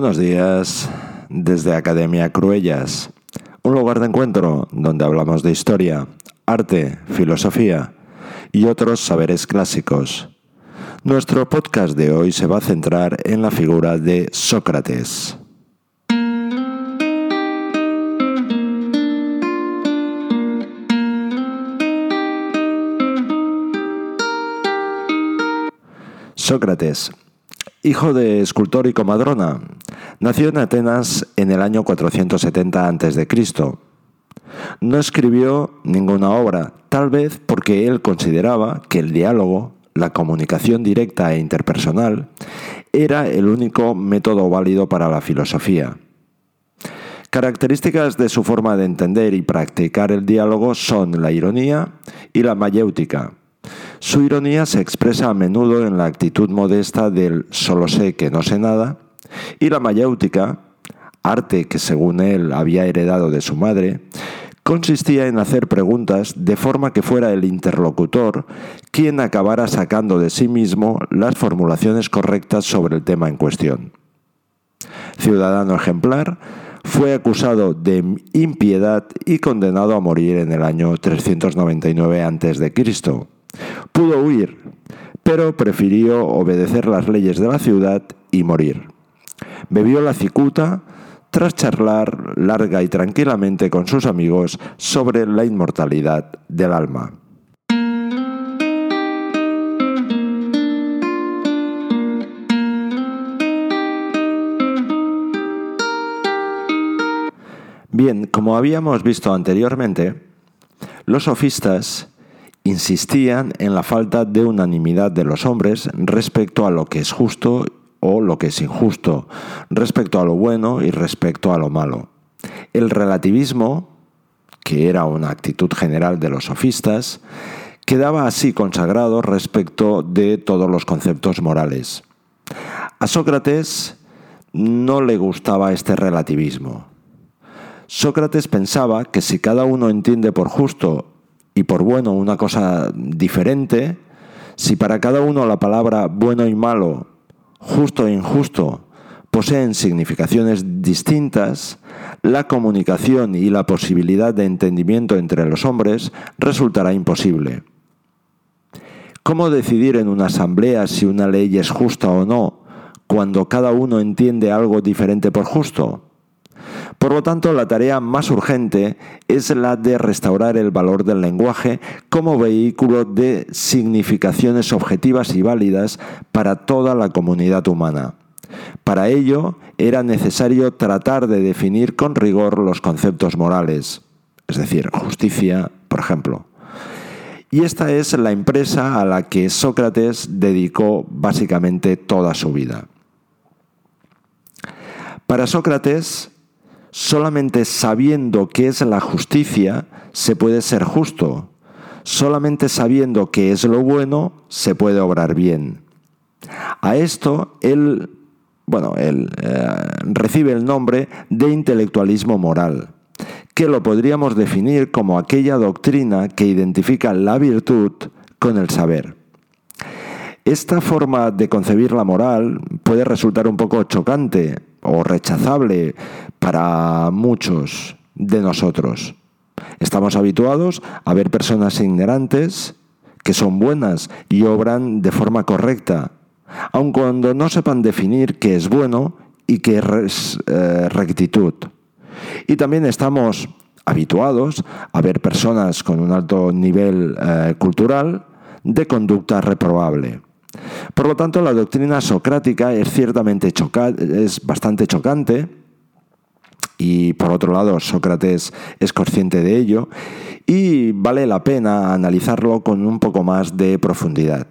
Buenos días desde Academia Cruellas, un lugar de encuentro donde hablamos de historia, arte, filosofía y otros saberes clásicos. Nuestro podcast de hoy se va a centrar en la figura de Sócrates. Sócrates, hijo de escultor y comadrona, nació en Atenas en el año 470 a.C. No escribió ninguna obra, tal vez porque él consideraba que el diálogo, la comunicación directa e interpersonal, era el único método válido para la filosofía. Características de su forma de entender y practicar el diálogo son la ironía y la mayéutica, su ironía se expresa a menudo en la actitud modesta del solo sé que no sé nada, y la mayéutica, arte que según él había heredado de su madre, consistía en hacer preguntas de forma que fuera el interlocutor quien acabara sacando de sí mismo las formulaciones correctas sobre el tema en cuestión. Ciudadano ejemplar, fue acusado de impiedad y condenado a morir en el año 399 a.C. Pudo huir, pero prefirió obedecer las leyes de la ciudad y morir. Bebió la cicuta tras charlar larga y tranquilamente con sus amigos sobre la inmortalidad del alma. Bien, como habíamos visto anteriormente, los sofistas insistían en la falta de unanimidad de los hombres respecto a lo que es justo o lo que es injusto, respecto a lo bueno y respecto a lo malo. El relativismo, que era una actitud general de los sofistas, quedaba así consagrado respecto de todos los conceptos morales. A Sócrates no le gustaba este relativismo. Sócrates pensaba que si cada uno entiende por justo y por bueno una cosa diferente, si para cada uno la palabra bueno y malo, justo e injusto poseen significaciones distintas, la comunicación y la posibilidad de entendimiento entre los hombres resultará imposible. ¿Cómo decidir en una asamblea si una ley es justa o no cuando cada uno entiende algo diferente por justo? Por lo tanto, la tarea más urgente es la de restaurar el valor del lenguaje como vehículo de significaciones objetivas y válidas para toda la comunidad humana. Para ello, era necesario tratar de definir con rigor los conceptos morales, es decir, justicia, por ejemplo. Y esta es la empresa a la que Sócrates dedicó básicamente toda su vida. Para Sócrates, Solamente sabiendo qué es la justicia se puede ser justo. Solamente sabiendo qué es lo bueno se puede obrar bien. A esto él, bueno, él eh, recibe el nombre de intelectualismo moral, que lo podríamos definir como aquella doctrina que identifica la virtud con el saber. Esta forma de concebir la moral puede resultar un poco chocante o rechazable para muchos de nosotros. Estamos habituados a ver personas ignorantes que son buenas y obran de forma correcta, aun cuando no sepan definir qué es bueno y qué es eh, rectitud. Y también estamos habituados a ver personas con un alto nivel eh, cultural de conducta reprobable. Por lo tanto, la doctrina socrática es ciertamente es bastante chocante y por otro lado Sócrates es consciente de ello y vale la pena analizarlo con un poco más de profundidad.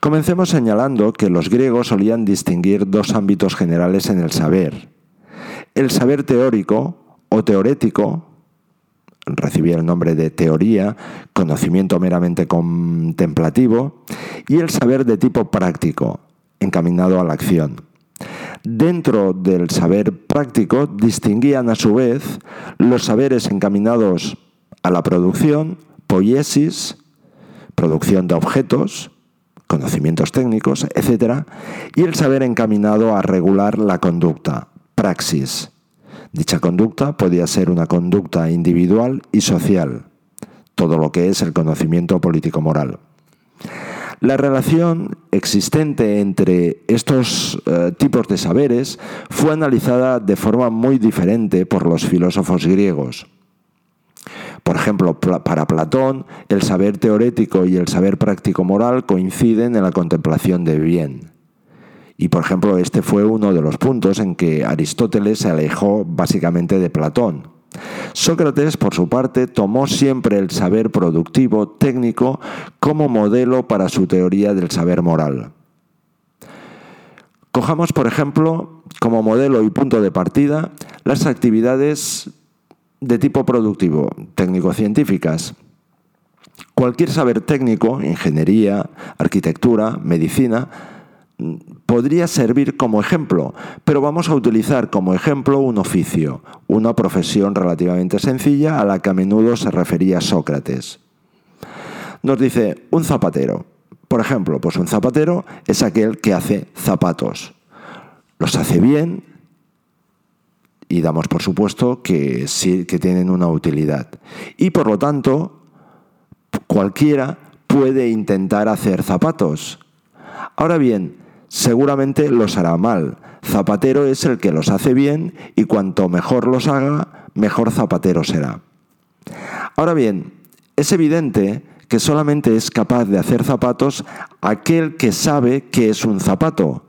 Comencemos señalando que los griegos solían distinguir dos ámbitos generales en el saber. El saber teórico o teorético, recibía el nombre de teoría, conocimiento meramente contemplativo, y el saber de tipo práctico, encaminado a la acción. Dentro del saber práctico distinguían a su vez los saberes encaminados a la producción, poiesis, producción de objetos, conocimientos técnicos, etc., y el saber encaminado a regular la conducta, praxis. Dicha conducta podía ser una conducta individual y social, todo lo que es el conocimiento político-moral. La relación existente entre estos eh, tipos de saberes fue analizada de forma muy diferente por los filósofos griegos. Por ejemplo, para Platón, el saber teórico y el saber práctico moral coinciden en la contemplación de bien. Y por ejemplo, este fue uno de los puntos en que Aristóteles se alejó básicamente de Platón. Sócrates, por su parte, tomó siempre el saber productivo técnico como modelo para su teoría del saber moral. Cojamos, por ejemplo, como modelo y punto de partida las actividades de tipo productivo, técnico-científicas. Cualquier saber técnico, ingeniería, arquitectura, medicina, podría servir como ejemplo, pero vamos a utilizar como ejemplo un oficio, una profesión relativamente sencilla a la que a menudo se refería Sócrates. Nos dice un zapatero. Por ejemplo, pues un zapatero es aquel que hace zapatos. Los hace bien y damos por supuesto que, sí, que tienen una utilidad. Y por lo tanto, cualquiera puede intentar hacer zapatos. Ahora bien, seguramente los hará mal. Zapatero es el que los hace bien y cuanto mejor los haga, mejor zapatero será. Ahora bien, es evidente que solamente es capaz de hacer zapatos aquel que sabe qué es un zapato,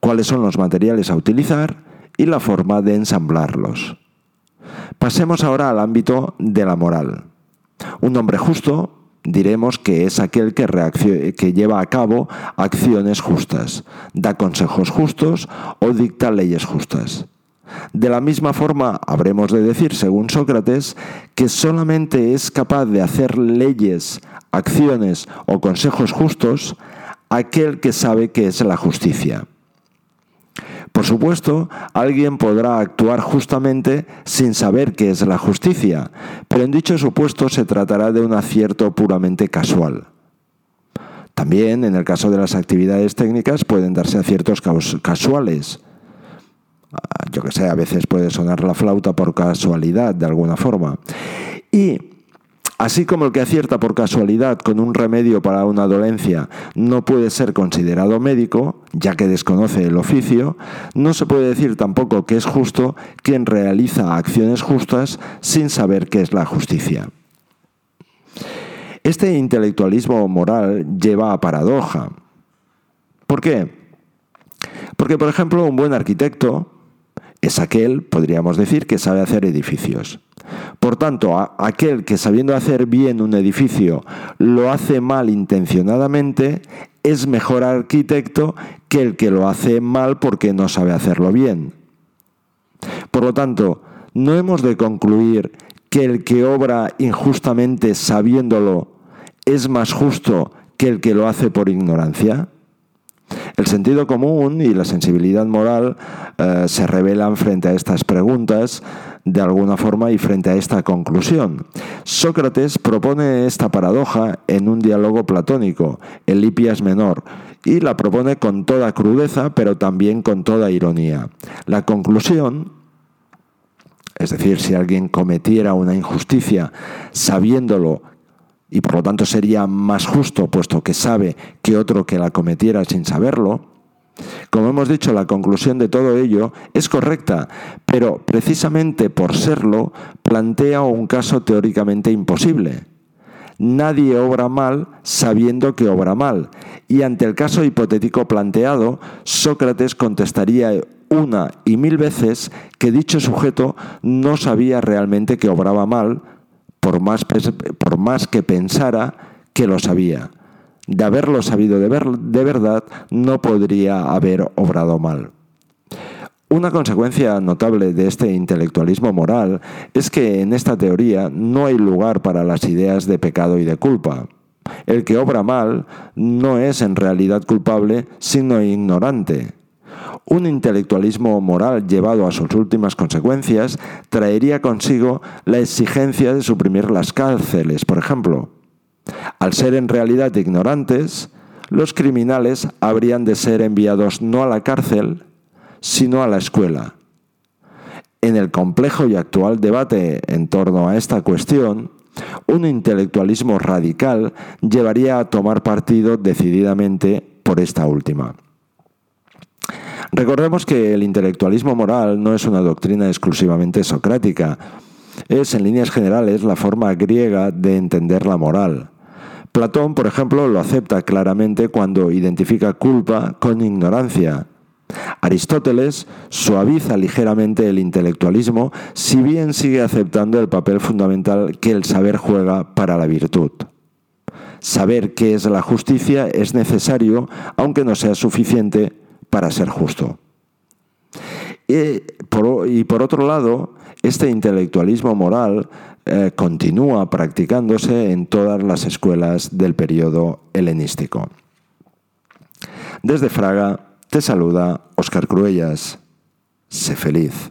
cuáles son los materiales a utilizar y la forma de ensamblarlos. Pasemos ahora al ámbito de la moral. Un hombre justo diremos que es aquel que, que lleva a cabo acciones justas, da consejos justos o dicta leyes justas. De la misma forma, habremos de decir, según Sócrates, que solamente es capaz de hacer leyes, acciones o consejos justos aquel que sabe que es la justicia. Por supuesto, alguien podrá actuar justamente sin saber qué es la justicia, pero en dicho supuesto se tratará de un acierto puramente casual. También, en el caso de las actividades técnicas, pueden darse aciertos casuales. Ah, yo que sé, a veces puede sonar la flauta por casualidad, de alguna forma. Y Así como el que acierta por casualidad con un remedio para una dolencia no puede ser considerado médico, ya que desconoce el oficio, no se puede decir tampoco que es justo quien realiza acciones justas sin saber qué es la justicia. Este intelectualismo moral lleva a paradoja. ¿Por qué? Porque, por ejemplo, un buen arquitecto es aquel, podríamos decir, que sabe hacer edificios. Por tanto, aquel que sabiendo hacer bien un edificio lo hace mal intencionadamente, es mejor arquitecto que el que lo hace mal porque no sabe hacerlo bien. Por lo tanto, no hemos de concluir que el que obra injustamente sabiéndolo es más justo que el que lo hace por ignorancia. El sentido común y la sensibilidad moral eh, se revelan frente a estas preguntas de alguna forma y frente a esta conclusión. Sócrates propone esta paradoja en un diálogo platónico, el Menor, y la propone con toda crudeza, pero también con toda ironía. La conclusión, es decir, si alguien cometiera una injusticia sabiéndolo y por lo tanto sería más justo puesto que sabe que otro que la cometiera sin saberlo, como hemos dicho, la conclusión de todo ello es correcta, pero precisamente por serlo plantea un caso teóricamente imposible. Nadie obra mal sabiendo que obra mal, y ante el caso hipotético planteado, Sócrates contestaría una y mil veces que dicho sujeto no sabía realmente que obraba mal, por más, por más que pensara que lo sabía de haberlo sabido de, de verdad, no podría haber obrado mal. Una consecuencia notable de este intelectualismo moral es que en esta teoría no hay lugar para las ideas de pecado y de culpa. El que obra mal no es en realidad culpable, sino ignorante. Un intelectualismo moral llevado a sus últimas consecuencias traería consigo la exigencia de suprimir las cárceles, por ejemplo. Al ser en realidad ignorantes, los criminales habrían de ser enviados no a la cárcel, sino a la escuela. En el complejo y actual debate en torno a esta cuestión, un intelectualismo radical llevaría a tomar partido decididamente por esta última. Recordemos que el intelectualismo moral no es una doctrina exclusivamente socrática, es en líneas generales la forma griega de entender la moral. Platón, por ejemplo, lo acepta claramente cuando identifica culpa con ignorancia. Aristóteles suaviza ligeramente el intelectualismo, si bien sigue aceptando el papel fundamental que el saber juega para la virtud. Saber qué es la justicia es necesario, aunque no sea suficiente para ser justo. Y por, otro lado, este intelectualismo moral eh, continúa practicándose en todas las escuelas del periodo helenístico. Desde Fraga te saluda Óscar Cruellas. Sé feliz.